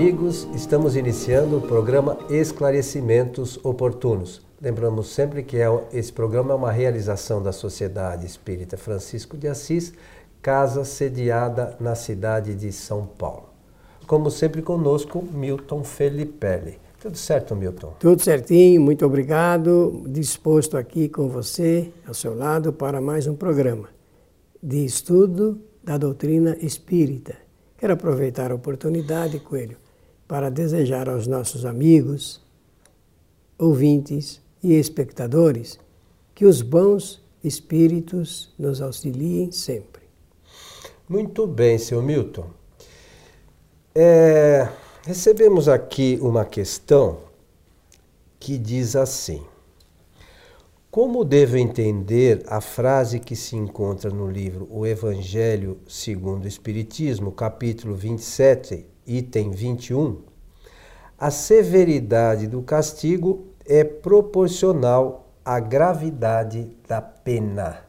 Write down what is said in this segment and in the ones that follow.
amigos, estamos iniciando o programa Esclarecimentos Oportunos. Lembramos sempre que é, esse programa é uma realização da Sociedade Espírita Francisco de Assis, casa sediada na cidade de São Paulo. Como sempre conosco, Milton Felipe. Tudo certo, Milton? Tudo certinho, muito obrigado. Disposto aqui com você, ao seu lado, para mais um programa de estudo da doutrina espírita. Quero aproveitar a oportunidade, Coelho, para desejar aos nossos amigos, ouvintes e espectadores que os bons espíritos nos auxiliem sempre. Muito bem, seu Milton. É, recebemos aqui uma questão que diz assim: Como devo entender a frase que se encontra no livro O Evangelho segundo o Espiritismo, capítulo 27, item 21? A severidade do castigo é proporcional à gravidade da pena.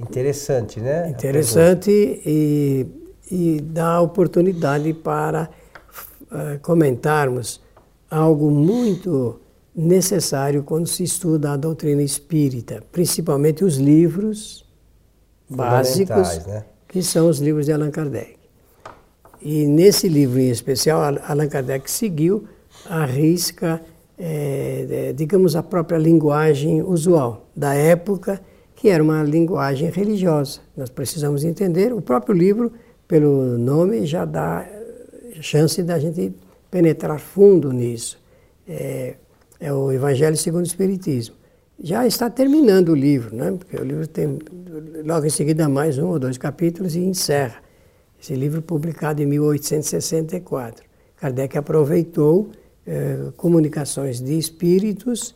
Interessante, né? Interessante e, e dá oportunidade para uh, comentarmos algo muito necessário quando se estuda a doutrina espírita, principalmente os livros básicos, né? que são os livros de Allan Kardec. E nesse livro em especial, Allan Kardec seguiu a risca é, digamos, a própria linguagem usual da época, que era uma linguagem religiosa. Nós precisamos entender, o próprio livro, pelo nome, já dá chance da gente penetrar fundo nisso. É, é o Evangelho segundo o Espiritismo. Já está terminando o livro, né? porque o livro tem logo em seguida mais um ou dois capítulos e encerra. Esse livro publicado em 1864. Kardec aproveitou eh, comunicações de espíritos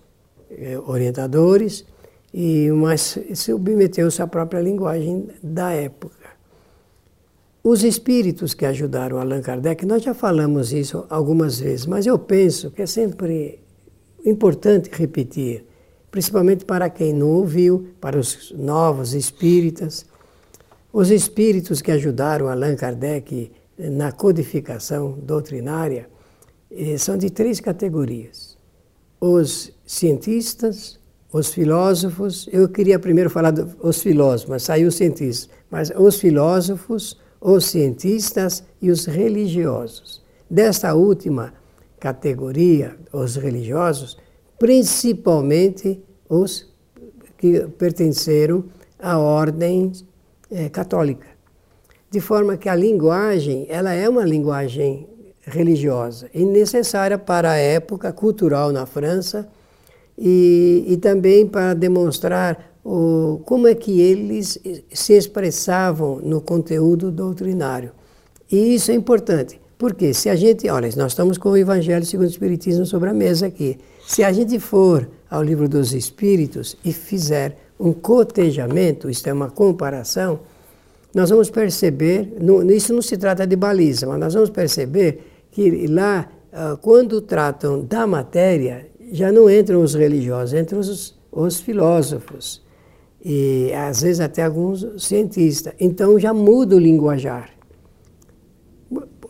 eh, orientadores e mas submeteu-se à própria linguagem da época. Os espíritos que ajudaram Allan Kardec, nós já falamos isso algumas vezes, mas eu penso que é sempre importante repetir, principalmente para quem não ouviu, para os novos espíritas. Os espíritos que ajudaram Allan Kardec na codificação doutrinária são de três categorias: os cientistas, os filósofos. Eu queria primeiro falar dos filósofos, mas saiu os cientistas. Mas os filósofos, os cientistas e os religiosos. Desta última categoria, os religiosos, principalmente os que pertenceram à ordem é, católica. De forma que a linguagem, ela é uma linguagem religiosa e necessária para a época cultural na França e, e também para demonstrar o, como é que eles se expressavam no conteúdo doutrinário. E isso é importante, porque se a gente, olha, nós estamos com o Evangelho segundo o Espiritismo sobre a mesa aqui. Se a gente for ao livro dos Espíritos e fizer um cotejamento, isto é uma comparação, nós vamos perceber, não, isso não se trata de baliza, mas nós vamos perceber que lá, ah, quando tratam da matéria, já não entram os religiosos, entram os, os filósofos e às vezes até alguns cientistas. Então já muda o linguajar.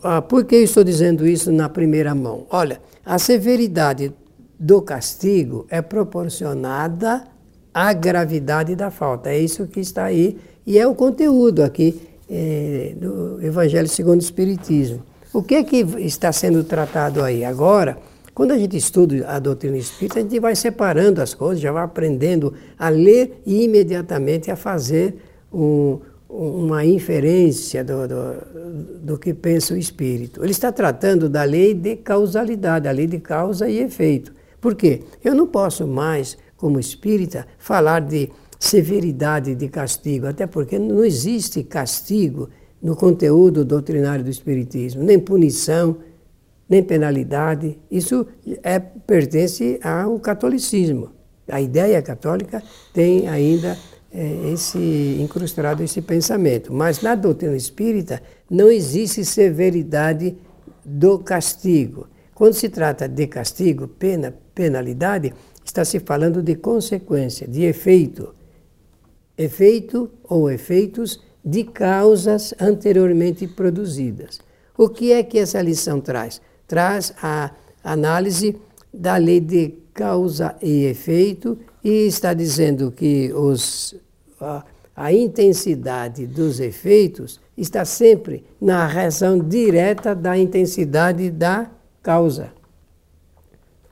Ah, por que estou dizendo isso na primeira mão? Olha, a severidade do castigo é proporcionada à gravidade da falta. É isso que está aí e é o conteúdo aqui é, do Evangelho segundo o Espiritismo. O que é que está sendo tratado aí? Agora, quando a gente estuda a doutrina espírita, a gente vai separando as coisas, já vai aprendendo a ler e imediatamente a fazer um, uma inferência do, do, do, que pensa o espírito. Ele está tratando da lei de causalidade, a lei de causa e efeito. Por quê? Eu não posso mais, como espírita, falar de severidade de castigo, até porque não existe castigo no conteúdo doutrinário do Espiritismo, nem punição, nem penalidade. Isso é, pertence ao catolicismo. A ideia católica tem ainda é, esse incrustado esse pensamento. Mas na doutrina espírita não existe severidade do castigo. Quando se trata de castigo, pena, penalidade, está se falando de consequência, de efeito. Efeito ou efeitos de causas anteriormente produzidas. O que é que essa lição traz? Traz a análise da lei de causa e efeito e está dizendo que os, a, a intensidade dos efeitos está sempre na razão direta da intensidade da causa,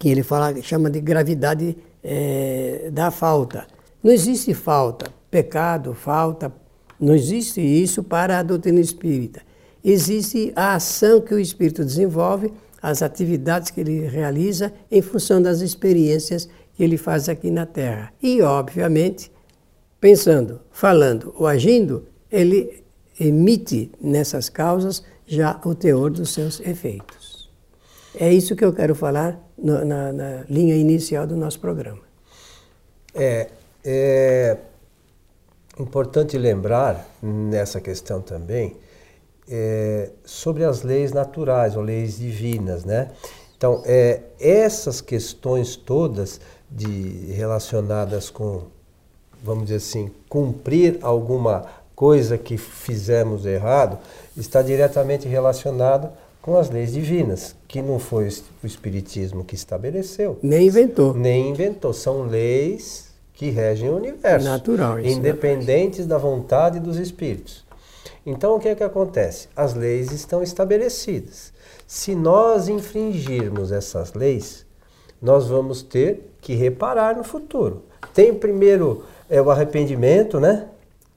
que ele fala, chama de gravidade é, da falta. Não existe falta, pecado, falta, não existe isso para a doutrina espírita. Existe a ação que o espírito desenvolve, as atividades que ele realiza em função das experiências que ele faz aqui na Terra. E, obviamente, pensando, falando ou agindo, ele emite nessas causas já o teor dos seus efeitos. É isso que eu quero falar no, na, na linha inicial do nosso programa. É, é importante lembrar nessa questão também é, sobre as leis naturais ou leis divinas, né? Então, é, essas questões todas de, relacionadas com, vamos dizer assim, cumprir alguma coisa que fizemos errado, está diretamente relacionado com as leis divinas, que não foi o Espiritismo que estabeleceu. Nem inventou. Nem inventou. São leis que regem o universo. Natural, isso é Independentes da vontade dos espíritos. Então, o que é que acontece? As leis estão estabelecidas. Se nós infringirmos essas leis, nós vamos ter que reparar no futuro. Tem primeiro é, o arrependimento, né?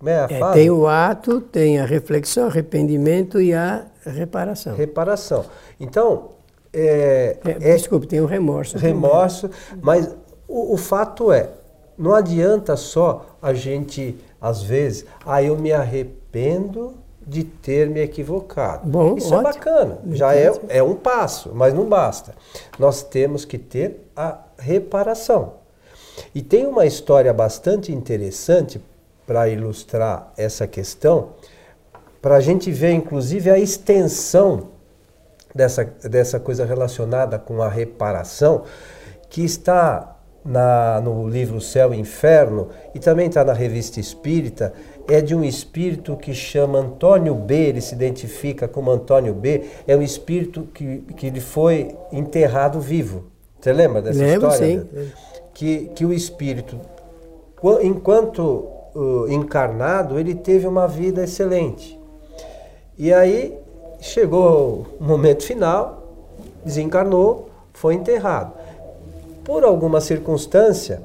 É, é tem o ato, tem a reflexão, arrependimento e a reparação. Reparação. Então. É, é, é desculpe, tem o remorso. Remorso, também. mas o, o fato é, não adianta só a gente, às vezes, ah, eu me arrependo de ter me equivocado. Bom, Isso é ótimo. é bacana, já é, é um passo, mas não basta. Nós temos que ter a reparação. E tem uma história bastante interessante para ilustrar essa questão, para a gente ver inclusive a extensão dessa, dessa coisa relacionada com a reparação, que está na, no livro Céu e Inferno e também está na revista Espírita, é de um espírito que chama Antônio B, ele se identifica como Antônio B, é um espírito que, que ele foi enterrado vivo. Você lembra dessa Lembro, história? Sim. Que, que o espírito, enquanto uh, encarnado, ele teve uma vida excelente. E aí chegou o momento final, desencarnou, foi enterrado. Por alguma circunstância,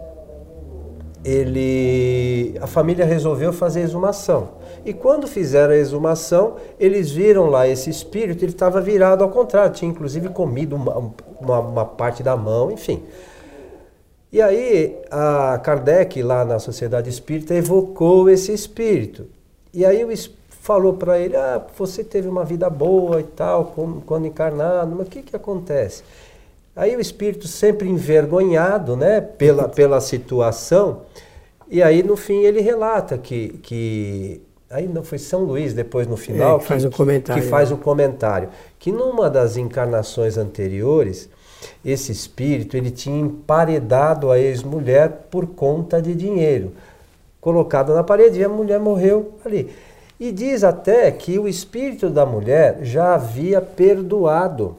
ele, a família resolveu fazer exumação. E quando fizeram a exumação, eles viram lá esse espírito, ele estava virado ao contrário, tinha inclusive comido uma, uma, uma parte da mão, enfim. E aí a Kardec, lá na Sociedade Espírita, evocou esse espírito. E aí o falou para ele, ah, você teve uma vida boa e tal, quando encarnado, mas o que, que acontece? Aí o espírito sempre envergonhado né, pela, pela situação, e aí no fim ele relata que, que aí não foi São Luís depois no final é, que, faz o comentário, que faz o comentário que numa das encarnações anteriores esse espírito ele tinha emparedado a ex-mulher por conta de dinheiro. Colocado na parede e a mulher morreu ali. E diz até que o espírito da mulher já havia perdoado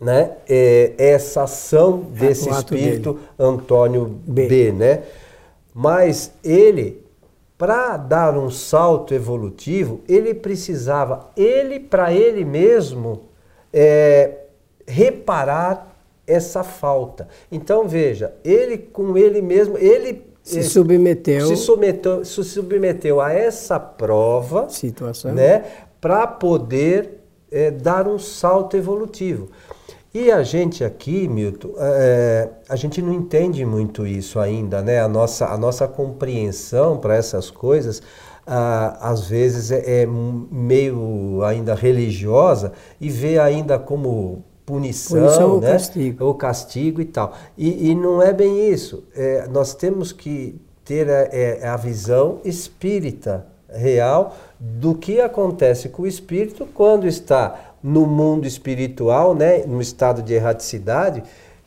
né, é, essa ação desse espírito dele. Antônio B. B, né? Mas ele, para dar um salto evolutivo, ele precisava, ele para ele mesmo, é, reparar essa falta. Então veja, ele com ele mesmo, ele se submeteu, se submeteu, se submeteu a essa prova, situação, né, para poder é, dar um salto evolutivo. E a gente aqui, Milton, é, a gente não entende muito isso ainda, né? A nossa, a nossa compreensão para essas coisas, ah, às vezes, é, é meio ainda religiosa e vê ainda como punição, punição ou né? castigo. ou castigo e tal. E, e não é bem isso. É, nós temos que ter a, é, a visão espírita real do que acontece com o espírito quando está no mundo espiritual, né, no estado de erraticidade,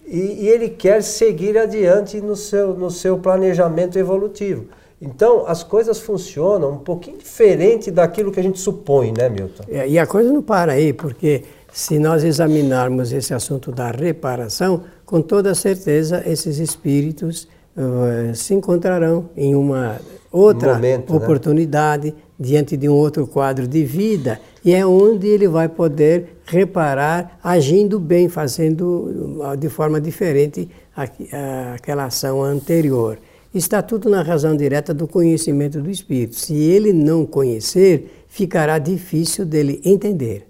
e, e ele quer seguir adiante no seu, no seu planejamento evolutivo. Então, as coisas funcionam um pouquinho diferente daquilo que a gente supõe, né, Milton? É, e a coisa não para aí, porque se nós examinarmos esse assunto da reparação, com toda certeza esses espíritos uh, se encontrarão em uma outra Momento, né? oportunidade, né? diante de um outro quadro de vida, e é onde ele vai poder reparar agindo bem, fazendo uh, de forma diferente aquela ação anterior. Está tudo na razão direta do conhecimento do Espírito. Se ele não conhecer, ficará difícil dele entender.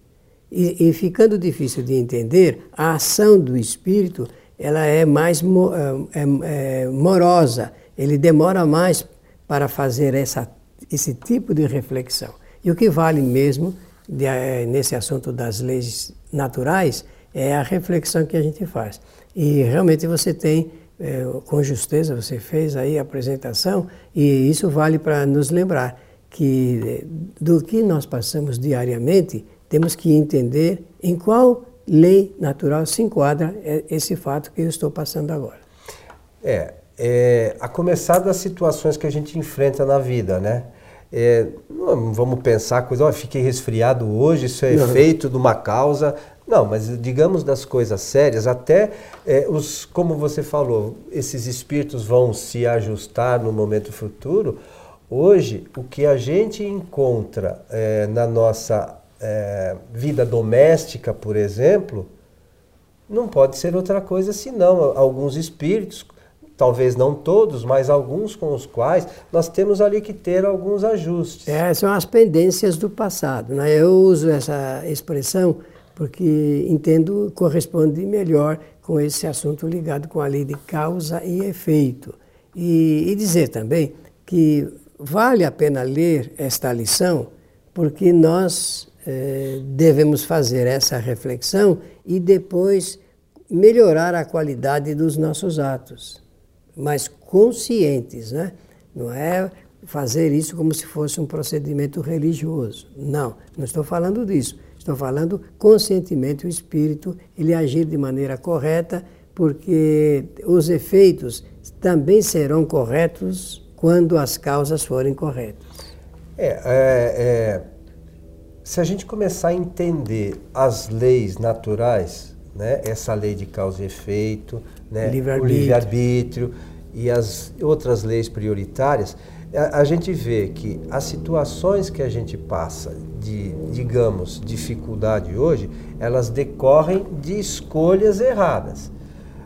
E, e ficando difícil de entender, a ação do Espírito ela é mais é, é, é, morosa, ele demora mais para fazer essa, esse tipo de reflexão. E o que vale mesmo de, é, nesse assunto das leis naturais é a reflexão que a gente faz. E realmente você tem, é, com justeza, você fez aí a apresentação, e isso vale para nos lembrar que é, do que nós passamos diariamente, temos que entender em qual lei natural se enquadra é, esse fato que eu estou passando agora. É, é a começar das situações que a gente enfrenta na vida, né? É, não vamos pensar coisa, oh, fiquei resfriado hoje, isso é não. efeito de uma causa. Não, mas digamos das coisas sérias, até é, os, como você falou, esses espíritos vão se ajustar no momento futuro. Hoje, o que a gente encontra é, na nossa é, vida doméstica, por exemplo, não pode ser outra coisa senão alguns espíritos, talvez não todos, mas alguns com os quais nós temos ali que ter alguns ajustes. É, são as pendências do passado. Né? Eu uso essa expressão porque entendo corresponde melhor com esse assunto ligado com a lei de causa e efeito. E, e dizer também que vale a pena ler esta lição, porque nós eh, devemos fazer essa reflexão e depois melhorar a qualidade dos nossos atos, mas conscientes, né? Não é fazer isso como se fosse um procedimento religioso. Não, não estou falando disso. Estou falando conscientemente o espírito, ele agir de maneira correta, porque os efeitos também serão corretos quando as causas forem corretas. É, é, é, se a gente começar a entender as leis naturais, né, essa lei de causa e efeito, né, livre o livre-arbítrio e as outras leis prioritárias, a, a, gente vê que as situações que a gente passa de, digamos, dificuldade hoje, elas decorrem de escolhas erradas.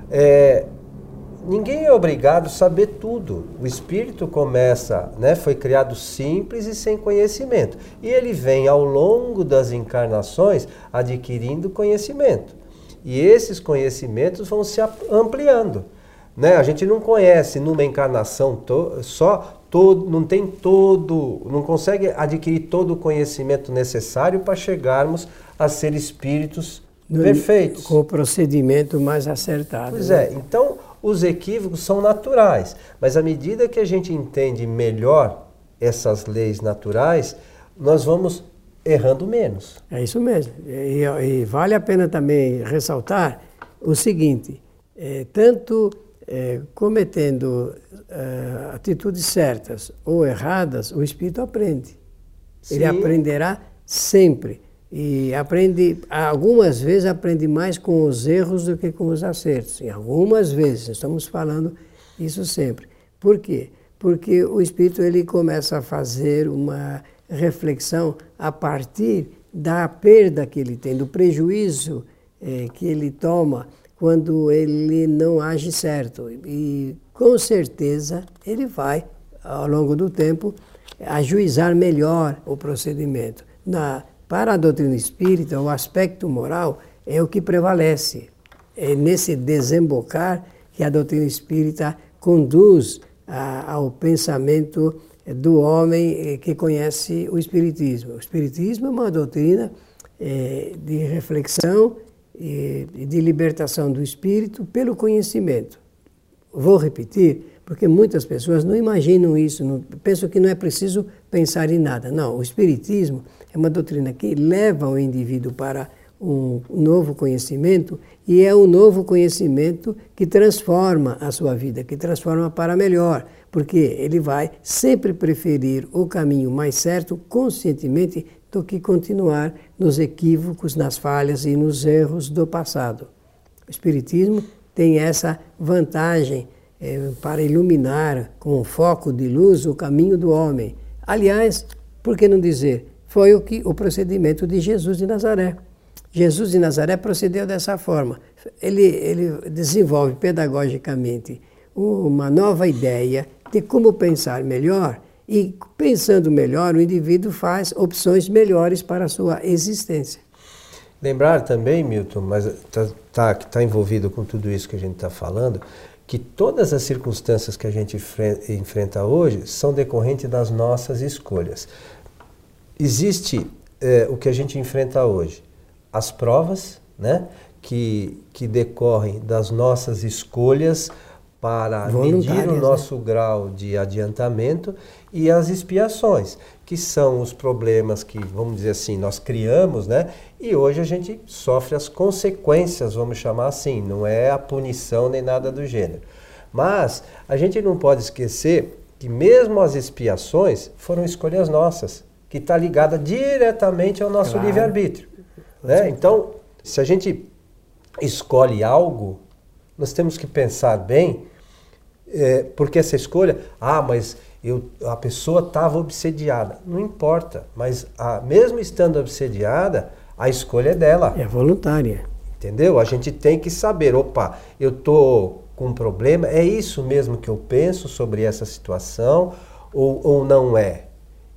É, ninguém é obrigado a saber tudo. O espírito começa, né, foi criado simples e sem conhecimento. E ele vem ao longo das encarnações adquirindo conhecimento. E esses conhecimentos vão se ampliando. Né? A gente não conhece numa encarnação só todo, não tem todo, não consegue adquirir todo o conhecimento necessário para chegarmos a ser espíritos no, perfeitos. Com o procedimento mais acertado. Pois né? é, então os equívocos são naturais, mas à medida que a gente entende melhor essas leis naturais, nós vamos errando menos. É isso mesmo. E, e vale a pena também ressaltar o seguinte: é, tanto é, cometendo é, atitudes certas ou erradas, o espírito aprende. Sim. Ele aprenderá sempre. E aprende, algumas vezes aprende mais com os erros do que com os acertos. Em algumas vezes, estamos falando isso sempre. Por quê? Porque o espírito ele começa a fazer uma reflexão a partir da perda que ele tem, do prejuízo é, que ele toma quando ele não age certo. E com certeza ele vai, ao longo do tempo, ajuizar melhor o procedimento. Na, para a doutrina espírita, o aspecto moral é o que prevalece. É nesse desembocar que a doutrina espírita conduz a, ao pensamento do homem que conhece o Espiritismo. O Espiritismo é uma doutrina é, de reflexão e de libertação do espírito pelo conhecimento. Vou repetir, porque muitas pessoas não imaginam isso, não, pensam que não é preciso pensar em nada. Não, o Espiritismo é uma doutrina que leva o indivíduo para um novo conhecimento e é o novo conhecimento que transforma a sua vida, que transforma para melhor. porque ele vai sempre preferir o caminho mais certo conscientemente do que continuar nos equívocos, nas falhas e nos erros do passado. O Espiritismo tem essa vantagem é, para iluminar com um foco de luz o caminho do homem. Aliás, por que não dizer? Foi o que o procedimento de Jesus de Nazaré. Jesus de Nazaré procedeu dessa forma. Ele, ele desenvolve pedagogicamente uma nova ideia de como pensar melhor e, pensando melhor, o indivíduo faz opções melhores para a sua existência. Lembrar também, Milton, mas está tá, tá envolvido com tudo isso que a gente está falando, que todas as circunstâncias que a gente enfrenta hoje são decorrentes das nossas escolhas. Existe é, o que a gente enfrenta hoje, as provas, né, que, que decorrem das nossas escolhas para medir o né? nosso né? grau de adiantamento e as expiações, que são os problemas que, vamos dizer assim, nós criamos, né? E hoje a gente sofre as consequências, vamos chamar assim, não é a punição nem nada do gênero. Mas a gente não pode esquecer que mesmo as expiações foram escolhas nossas, que está ligada diretamente ao nosso claro. livre-arbítrio. Né? Então, se a gente escolhe algo, nós temos que pensar bem, é, porque essa escolha, ah, mas eu, a pessoa estava obsediada. Não importa, mas a, mesmo estando obsediada, a escolha é dela. É voluntária. Entendeu? A gente tem que saber, opa, eu estou com um problema, é isso mesmo que eu penso sobre essa situação ou, ou não é?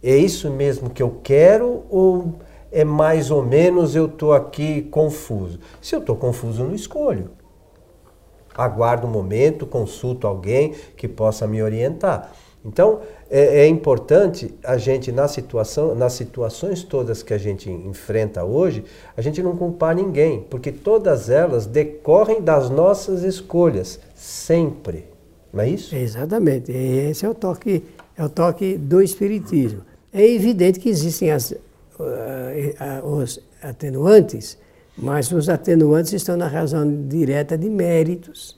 É isso mesmo que eu quero ou é mais ou menos eu estou aqui confuso? Se eu estou confuso, não escolho. Aguardo um momento, consulto alguém que possa me orientar. Então, é, é, importante a gente, na situação, nas situações todas que a gente enfrenta hoje, a gente não culpar ninguém, porque todas elas decorrem das nossas escolhas, sempre. Não é isso? Exatamente. Esse é o toque, é o toque do Espiritismo. É evidente que existem as, uh, uh, os atenuantes, mas os atenuantes estão na razão direta de méritos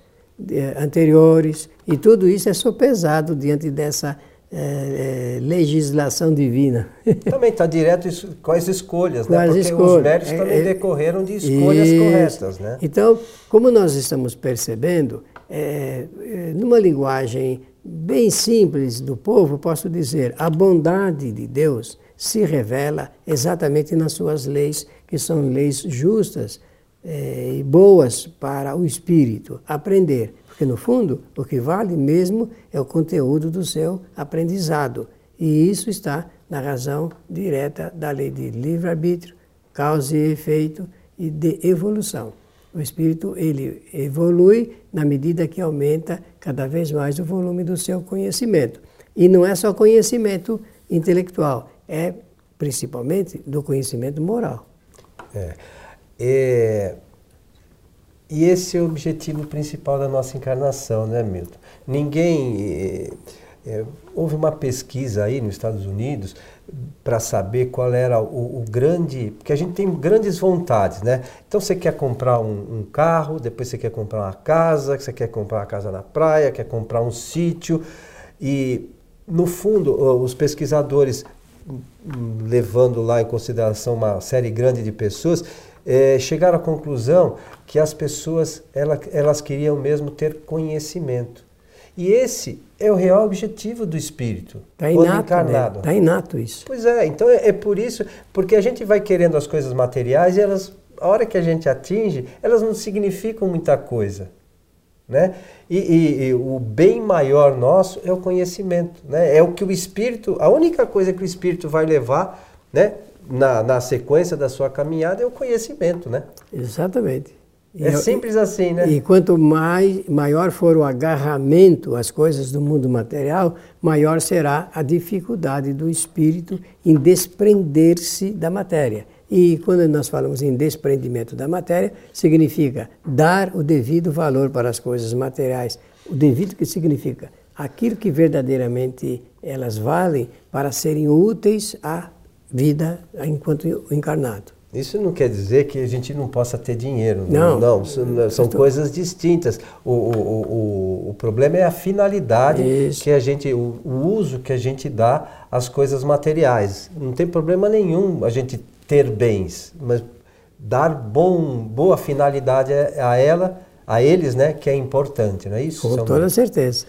anteriores, e tudo isso é sopesado diante dessa é, é, legislação divina. Também está direto isso, com as escolhas, né? Porque escolhas. os méritos é, também é, decorreram de escolhas isso. corretas, né? Então, como nós estamos percebendo, numa linguagem bem simples do povo, posso dizer, a bondade de Deus se revela exatamente nas suas leis, que são leis justas, é, e boas para o espírito aprender. Porque, no fundo, o que vale mesmo é o conteúdo do seu aprendizado. E isso está na razão direta da lei de livre-arbítrio, causa e efeito e de evolução. O espírito ele evolui na medida que aumenta cada vez mais o volume do seu conhecimento. E não é só conhecimento intelectual, é principalmente do conhecimento moral. É. É, e esse é o objetivo principal da nossa encarnação, né, Milton? Ninguém. É, houve uma pesquisa aí nos Estados Unidos para saber qual era o, o, grande. Porque a gente tem grandes vontades, né? Então você quer comprar um, um, carro, depois você quer comprar uma casa, você quer comprar uma casa na praia, quer comprar um sítio. E, no fundo, os pesquisadores, levando lá em consideração uma série grande de pessoas, é, chegaram à conclusão que as pessoas ela, elas queriam mesmo ter conhecimento. E esse é o real objetivo do espírito. Está inato, né? encarnado. Está né? inato isso. Pois é, então é, é, por isso, porque a gente vai querendo as coisas materiais e elas, a hora que a gente atinge, elas não significam muita coisa. Né? E, e, e, o bem maior nosso é o conhecimento, né? É o que o espírito, a única coisa que o espírito vai levar, né? na, na sequência da sua caminhada é o conhecimento, né? Exatamente. É simples assim, né? E quanto mais, maior for o agarramento às coisas do mundo material, maior será a dificuldade do espírito em desprender-se da matéria. E quando nós falamos em desprendimento da matéria, significa dar o devido valor para as coisas materiais. O devido que significa aquilo que verdadeiramente elas valem para serem úteis à vida enquanto encarnado. Isso não quer dizer que a gente não possa ter dinheiro. Não. Não, são, são coisas distintas. O, o, o, o, problema é a finalidade Isso. que a gente, o, o uso que a gente dá às coisas materiais. Não tem problema nenhum a gente ter bens, mas dar bom, boa finalidade a ela, a eles, né, que é importante, não é isso? Com toda certeza.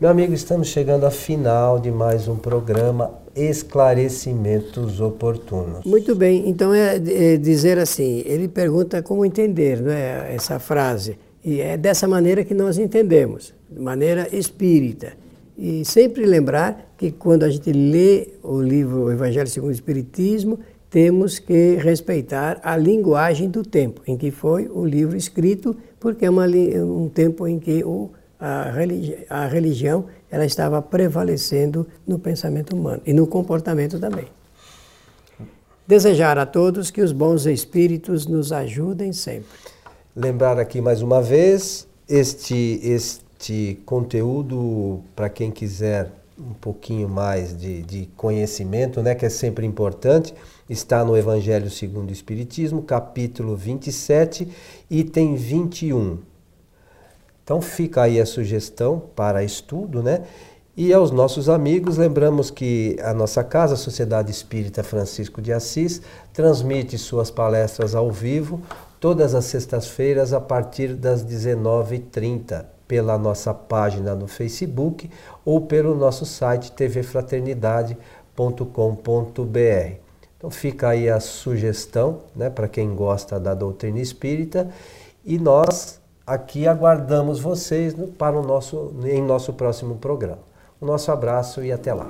Meu amigo, estamos chegando ao final de mais um programa esclarecimentos oportunos. Muito bem, então é, é, dizer assim, ele pergunta como entender não é, essa frase, e é dessa maneira que nós entendemos, de maneira espírita. E sempre lembrar que quando a gente lê o livro o Evangelho segundo o Espiritismo, temos que respeitar a linguagem do tempo em que foi o livro escrito, porque é uma, um tempo em que o a, religi a religião ela estava prevalecendo no pensamento humano e no comportamento também. Desejar a todos que os bons espíritos nos ajudem sempre. Lembrar aqui mais uma vez este este conteúdo para quem quiser um pouquinho mais de, de conhecimento, né, que é sempre importante, está no Evangelho segundo o Espiritismo, capítulo 27, item 21. Então fica aí a sugestão para estudo, né? E aos nossos amigos, lembramos que a nossa casa, a Sociedade Espírita Francisco de Assis, transmite suas palestras ao vivo todas as sextas-feiras a partir das 19h30 pela nossa página no Facebook ou pelo nosso site tvfraternidade.com.br. Então fica aí a sugestão né, para quem gosta da doutrina espírita e nós aqui aguardamos vocês para o nosso, em nosso próximo programa. O nosso abraço e até lá.